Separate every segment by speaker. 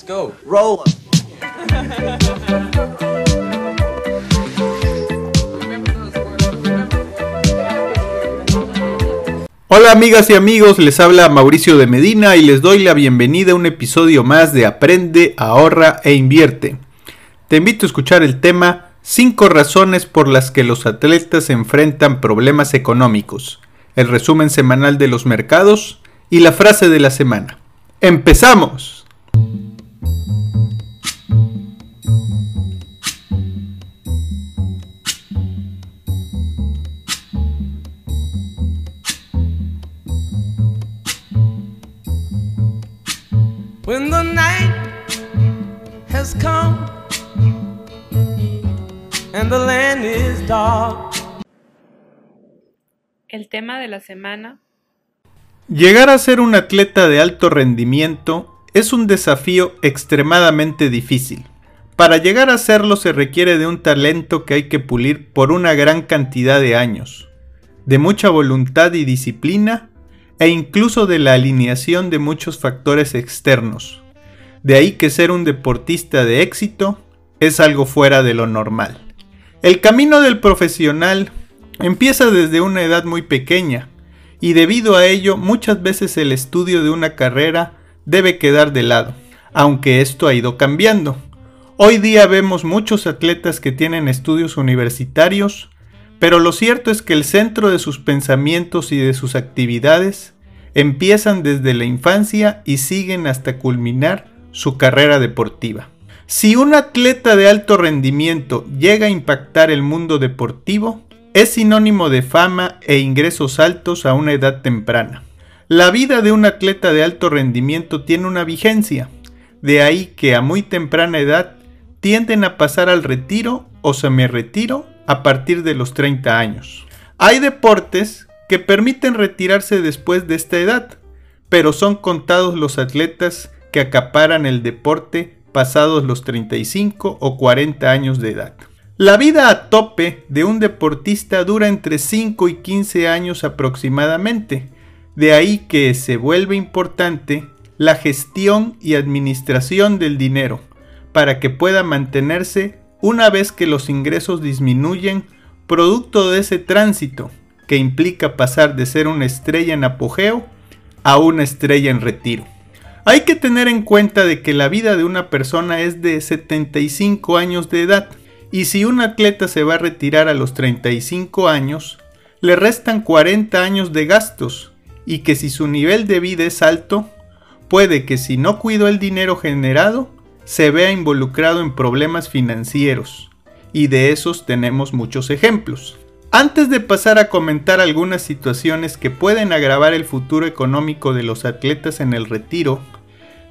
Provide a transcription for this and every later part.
Speaker 1: Let's go.
Speaker 2: Roll.
Speaker 3: Hola amigas y amigos, les habla Mauricio de Medina y les doy la bienvenida a un episodio más de Aprende, ahorra e invierte. Te invito a escuchar el tema 5 razones por las que los atletas enfrentan problemas económicos, el resumen semanal de los mercados y la frase de la semana. ¡Empezamos!
Speaker 4: De la semana
Speaker 3: Llegar a ser un atleta de alto rendimiento es un desafío extremadamente difícil. Para llegar a serlo se requiere de un talento que hay que pulir por una gran cantidad de años, de mucha voluntad y disciplina, e incluso de la alineación de muchos factores externos. De ahí que ser un deportista de éxito es algo fuera de lo normal. El camino del profesional empieza desde una edad muy pequeña, y debido a ello muchas veces el estudio de una carrera debe quedar de lado, aunque esto ha ido cambiando. Hoy día vemos muchos atletas que tienen estudios universitarios, pero lo cierto es que el centro de sus pensamientos y de sus actividades empiezan desde la infancia y siguen hasta culminar su carrera deportiva. Si un atleta de alto rendimiento llega a impactar el mundo deportivo, es sinónimo de fama e ingresos altos a una edad temprana. La vida de un atleta de alto rendimiento tiene una vigencia, de ahí que a muy temprana edad tienden a pasar al retiro o semi-retiro a partir de los 30 años. Hay deportes que permiten retirarse después de esta edad, pero son contados los atletas que acaparan el deporte pasados los 35 o 40 años de edad. La vida a tope de un deportista dura entre 5 y 15 años aproximadamente, de ahí que se vuelve importante la gestión y administración del dinero, para que pueda mantenerse una vez que los ingresos disminuyen producto de ese tránsito que implica pasar de ser una estrella en apogeo a una estrella en retiro. Hay que tener en cuenta de que la vida de una persona es de 75 años de edad y si un atleta se va a retirar a los 35 años, le restan 40 años de gastos y que si su nivel de vida es alto, puede que si no cuidó el dinero generado, se vea involucrado en problemas financieros, y de esos tenemos muchos ejemplos. Antes de pasar a comentar algunas situaciones que pueden agravar el futuro económico de los atletas en el retiro,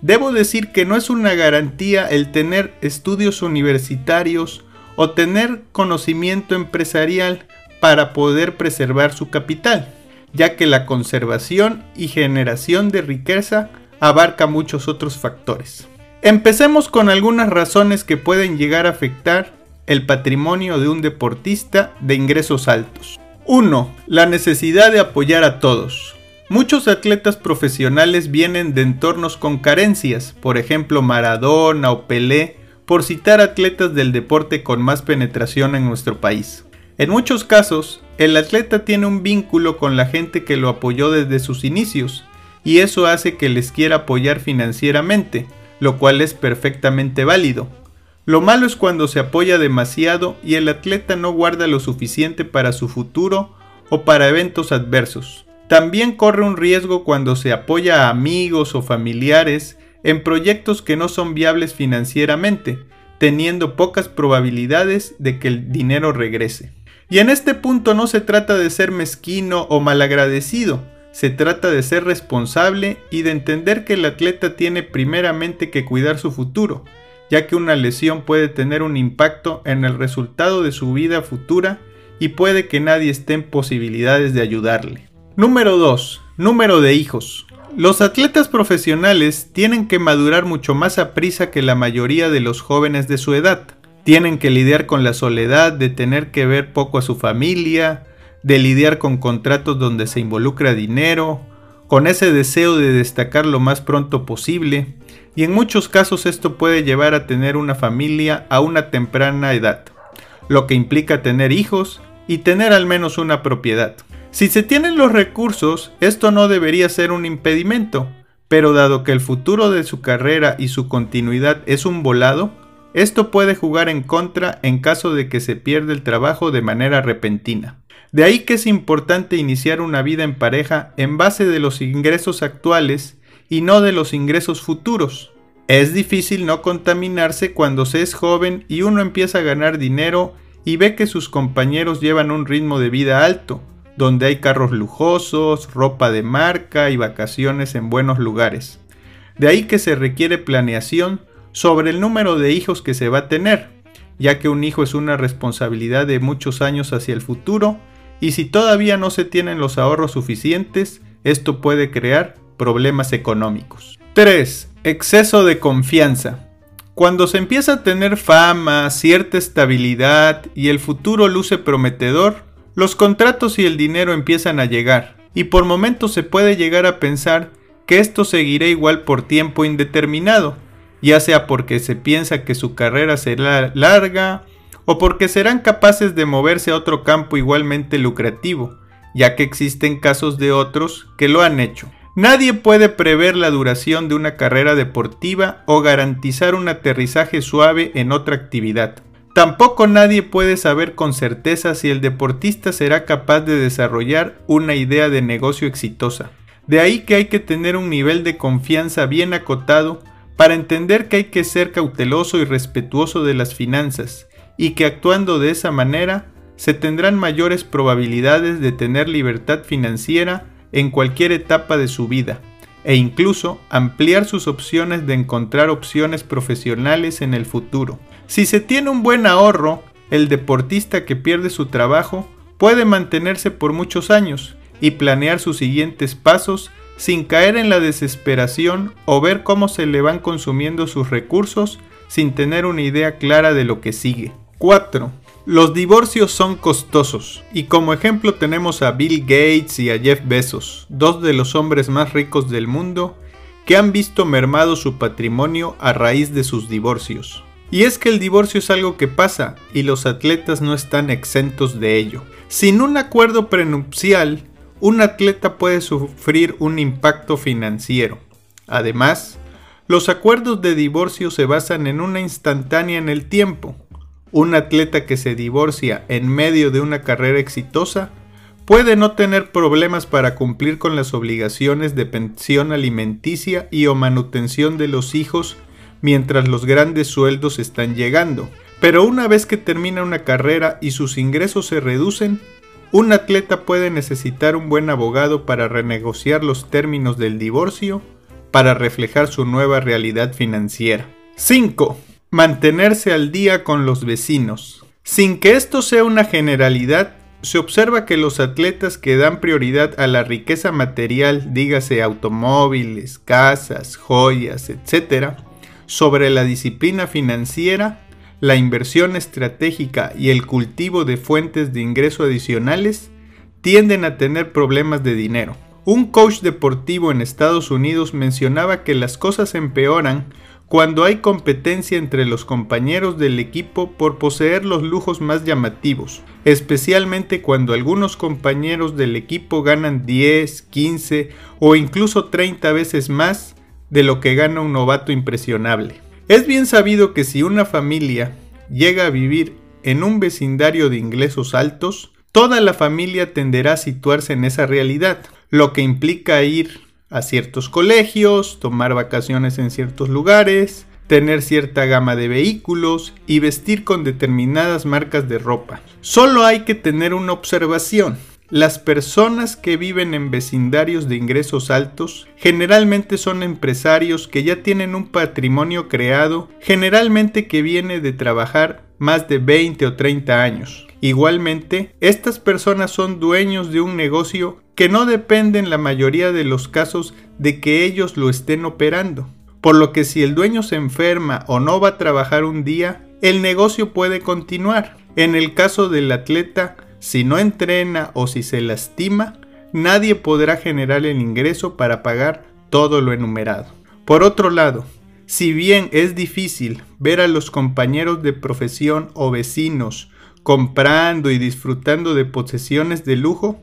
Speaker 3: debo decir que no es una garantía el tener estudios universitarios o tener conocimiento empresarial para poder preservar su capital, ya que la conservación y generación de riqueza abarca muchos otros factores. Empecemos con algunas razones que pueden llegar a afectar el patrimonio de un deportista de ingresos altos. 1. La necesidad de apoyar a todos. Muchos atletas profesionales vienen de entornos con carencias, por ejemplo Maradona o Pelé, por citar atletas del deporte con más penetración en nuestro país. En muchos casos, el atleta tiene un vínculo con la gente que lo apoyó desde sus inicios, y eso hace que les quiera apoyar financieramente, lo cual es perfectamente válido. Lo malo es cuando se apoya demasiado y el atleta no guarda lo suficiente para su futuro o para eventos adversos. También corre un riesgo cuando se apoya a amigos o familiares en proyectos que no son viables financieramente, teniendo pocas probabilidades de que el dinero regrese. Y en este punto no se trata de ser mezquino o malagradecido, se trata de ser responsable y de entender que el atleta tiene primeramente que cuidar su futuro, ya que una lesión puede tener un impacto en el resultado de su vida futura y puede que nadie esté en posibilidades de ayudarle. Número 2. Número de hijos. Los atletas profesionales tienen que madurar mucho más a prisa que la mayoría de los jóvenes de su edad. Tienen que lidiar con la soledad de tener que ver poco a su familia, de lidiar con contratos donde se involucra dinero, con ese deseo de destacar lo más pronto posible, y en muchos casos esto puede llevar a tener una familia a una temprana edad, lo que implica tener hijos y tener al menos una propiedad. Si se tienen los recursos, esto no debería ser un impedimento, pero dado que el futuro de su carrera y su continuidad es un volado, esto puede jugar en contra en caso de que se pierda el trabajo de manera repentina. De ahí que es importante iniciar una vida en pareja en base de los ingresos actuales y no de los ingresos futuros. Es difícil no contaminarse cuando se es joven y uno empieza a ganar dinero y ve que sus compañeros llevan un ritmo de vida alto, donde hay carros lujosos, ropa de marca y vacaciones en buenos lugares. De ahí que se requiere planeación sobre el número de hijos que se va a tener, ya que un hijo es una responsabilidad de muchos años hacia el futuro, y si todavía no se tienen los ahorros suficientes, esto puede crear problemas económicos. 3. Exceso de confianza. Cuando se empieza a tener fama, cierta estabilidad y el futuro luce prometedor, los contratos y el dinero empiezan a llegar, y por momentos se puede llegar a pensar que esto seguirá igual por tiempo indeterminado, ya sea porque se piensa que su carrera será larga o porque serán capaces de moverse a otro campo igualmente lucrativo, ya que existen casos de otros que lo han hecho. Nadie puede prever la duración de una carrera deportiva o garantizar un aterrizaje suave en otra actividad. Tampoco nadie puede saber con certeza si el deportista será capaz de desarrollar una idea de negocio exitosa. De ahí que hay que tener un nivel de confianza bien acotado para entender que hay que ser cauteloso y respetuoso de las finanzas, y que actuando de esa manera se tendrán mayores probabilidades de tener libertad financiera en cualquier etapa de su vida, e incluso ampliar sus opciones de encontrar opciones profesionales en el futuro. Si se tiene un buen ahorro, el deportista que pierde su trabajo puede mantenerse por muchos años y planear sus siguientes pasos sin caer en la desesperación o ver cómo se le van consumiendo sus recursos sin tener una idea clara de lo que sigue. 4. Los divorcios son costosos, y como ejemplo tenemos a Bill Gates y a Jeff Bezos, dos de los hombres más ricos del mundo, que han visto mermado su patrimonio a raíz de sus divorcios. Y es que el divorcio es algo que pasa y los atletas no están exentos de ello. Sin un acuerdo prenupcial, un atleta puede sufrir un impacto financiero. Además, los acuerdos de divorcio se basan en una instantánea en el tiempo. Un atleta que se divorcia en medio de una carrera exitosa puede no tener problemas para cumplir con las obligaciones de pensión alimenticia y o manutención de los hijos mientras los grandes sueldos están llegando. Pero una vez que termina una carrera y sus ingresos se reducen, un atleta puede necesitar un buen abogado para renegociar los términos del divorcio para reflejar su nueva realidad financiera. 5. Mantenerse al día con los vecinos. Sin que esto sea una generalidad, se observa que los atletas que dan prioridad a la riqueza material, dígase automóviles, casas, joyas, etc., sobre la disciplina financiera, la inversión estratégica y el cultivo de fuentes de ingreso adicionales, tienden a tener problemas de dinero. Un coach deportivo en Estados Unidos mencionaba que las cosas empeoran cuando hay competencia entre los compañeros del equipo por poseer los lujos más llamativos, especialmente cuando algunos compañeros del equipo ganan 10, 15 o incluso 30 veces más de lo que gana un novato impresionable. Es bien sabido que si una familia llega a vivir en un vecindario de ingresos altos, toda la familia tenderá a situarse en esa realidad, lo que implica ir a ciertos colegios, tomar vacaciones en ciertos lugares, tener cierta gama de vehículos y vestir con determinadas marcas de ropa. Solo hay que tener una observación. Las personas que viven en vecindarios de ingresos altos generalmente son empresarios que ya tienen un patrimonio creado, generalmente que viene de trabajar más de 20 o 30 años. Igualmente, estas personas son dueños de un negocio que no depende en la mayoría de los casos de que ellos lo estén operando. Por lo que si el dueño se enferma o no va a trabajar un día, el negocio puede continuar. En el caso del atleta, si no entrena o si se lastima, nadie podrá generar el ingreso para pagar todo lo enumerado. Por otro lado, si bien es difícil ver a los compañeros de profesión o vecinos comprando y disfrutando de posesiones de lujo,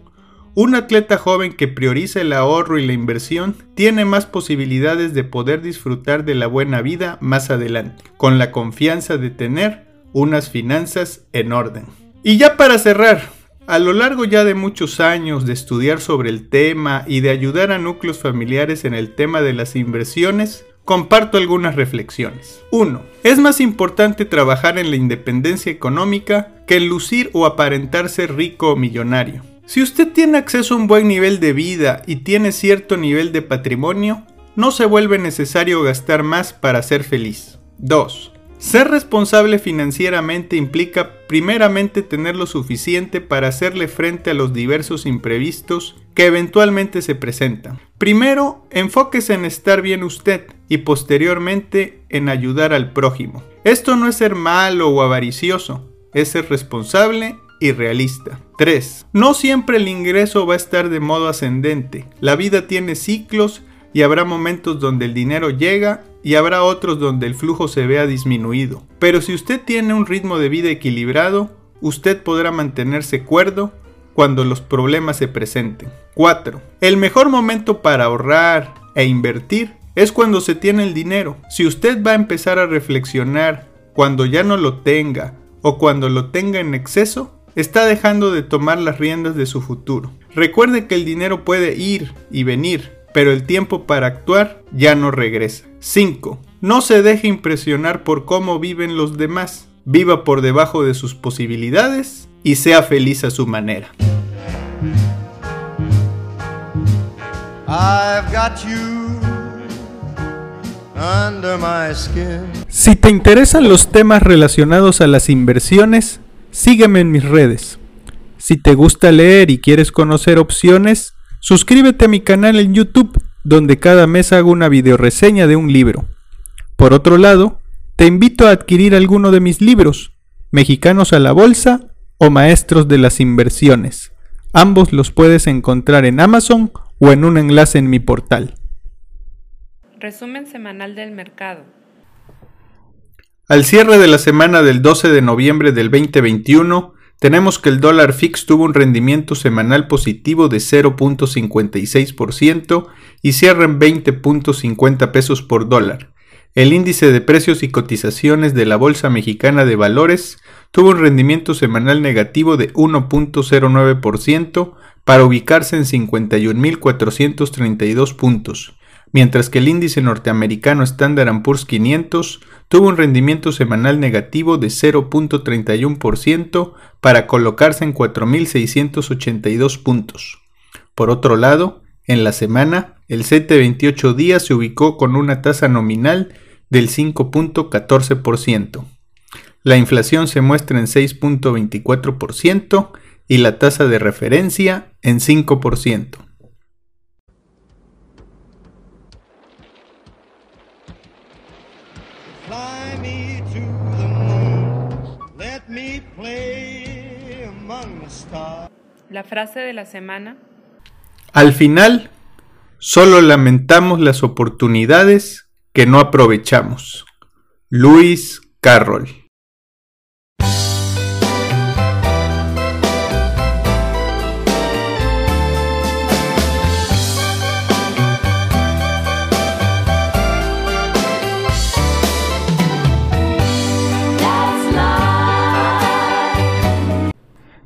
Speaker 3: un atleta joven que prioriza el ahorro y la inversión tiene más posibilidades de poder disfrutar de la buena vida más adelante, con la confianza de tener unas finanzas en orden. Y ya para cerrar, a lo largo ya de muchos años de estudiar sobre el tema y de ayudar a núcleos familiares en el tema de las inversiones, comparto algunas reflexiones. 1. Es más importante trabajar en la independencia económica que en lucir o aparentar ser rico o millonario. Si usted tiene acceso a un buen nivel de vida y tiene cierto nivel de patrimonio, no se vuelve necesario gastar más para ser feliz. 2. Ser responsable financieramente implica primeramente tener lo suficiente para hacerle frente a los diversos imprevistos que eventualmente se presentan. Primero, enfóquese en estar bien usted y posteriormente en ayudar al prójimo. Esto no es ser malo o avaricioso, es ser responsable y realista. 3. No siempre el ingreso va a estar de modo ascendente. La vida tiene ciclos y habrá momentos donde el dinero llega y habrá otros donde el flujo se vea disminuido. Pero si usted tiene un ritmo de vida equilibrado, usted podrá mantenerse cuerdo cuando los problemas se presenten. 4. El mejor momento para ahorrar e invertir es cuando se tiene el dinero. Si usted va a empezar a reflexionar cuando ya no lo tenga o cuando lo tenga en exceso, está dejando de tomar las riendas de su futuro. Recuerde que el dinero puede ir y venir, pero el tiempo para actuar ya no regresa. 5. No se deje impresionar por cómo viven los demás. Viva por debajo de sus posibilidades y sea feliz a su manera. Si te interesan los temas relacionados a las inversiones, sígueme en mis redes. Si te gusta leer y quieres conocer opciones, suscríbete a mi canal en YouTube donde cada mes hago una videoreseña de un libro. Por otro lado, te invito a adquirir alguno de mis libros, Mexicanos a la Bolsa o Maestros de las Inversiones. Ambos los puedes encontrar en Amazon o en un enlace en mi portal.
Speaker 4: Resumen semanal del mercado.
Speaker 3: Al cierre de la semana del 12 de noviembre del 2021, tenemos que el dólar fix tuvo un rendimiento semanal positivo de 0.56% y cierra en 20.50 pesos por dólar. El índice de precios y cotizaciones de la Bolsa Mexicana de Valores tuvo un rendimiento semanal negativo de 1.09% para ubicarse en 51.432 puntos, mientras que el índice norteamericano Standard Poor's 500 tuvo un rendimiento semanal negativo de 0.31% para colocarse en 4.682 puntos. Por otro lado, en la semana, el CT 28 días se ubicó con una tasa nominal del 5.14%. La inflación se muestra en 6.24% y la tasa de referencia en 5%.
Speaker 4: La frase de la semana.
Speaker 3: Al final, solo lamentamos las oportunidades que no aprovechamos. Luis Carroll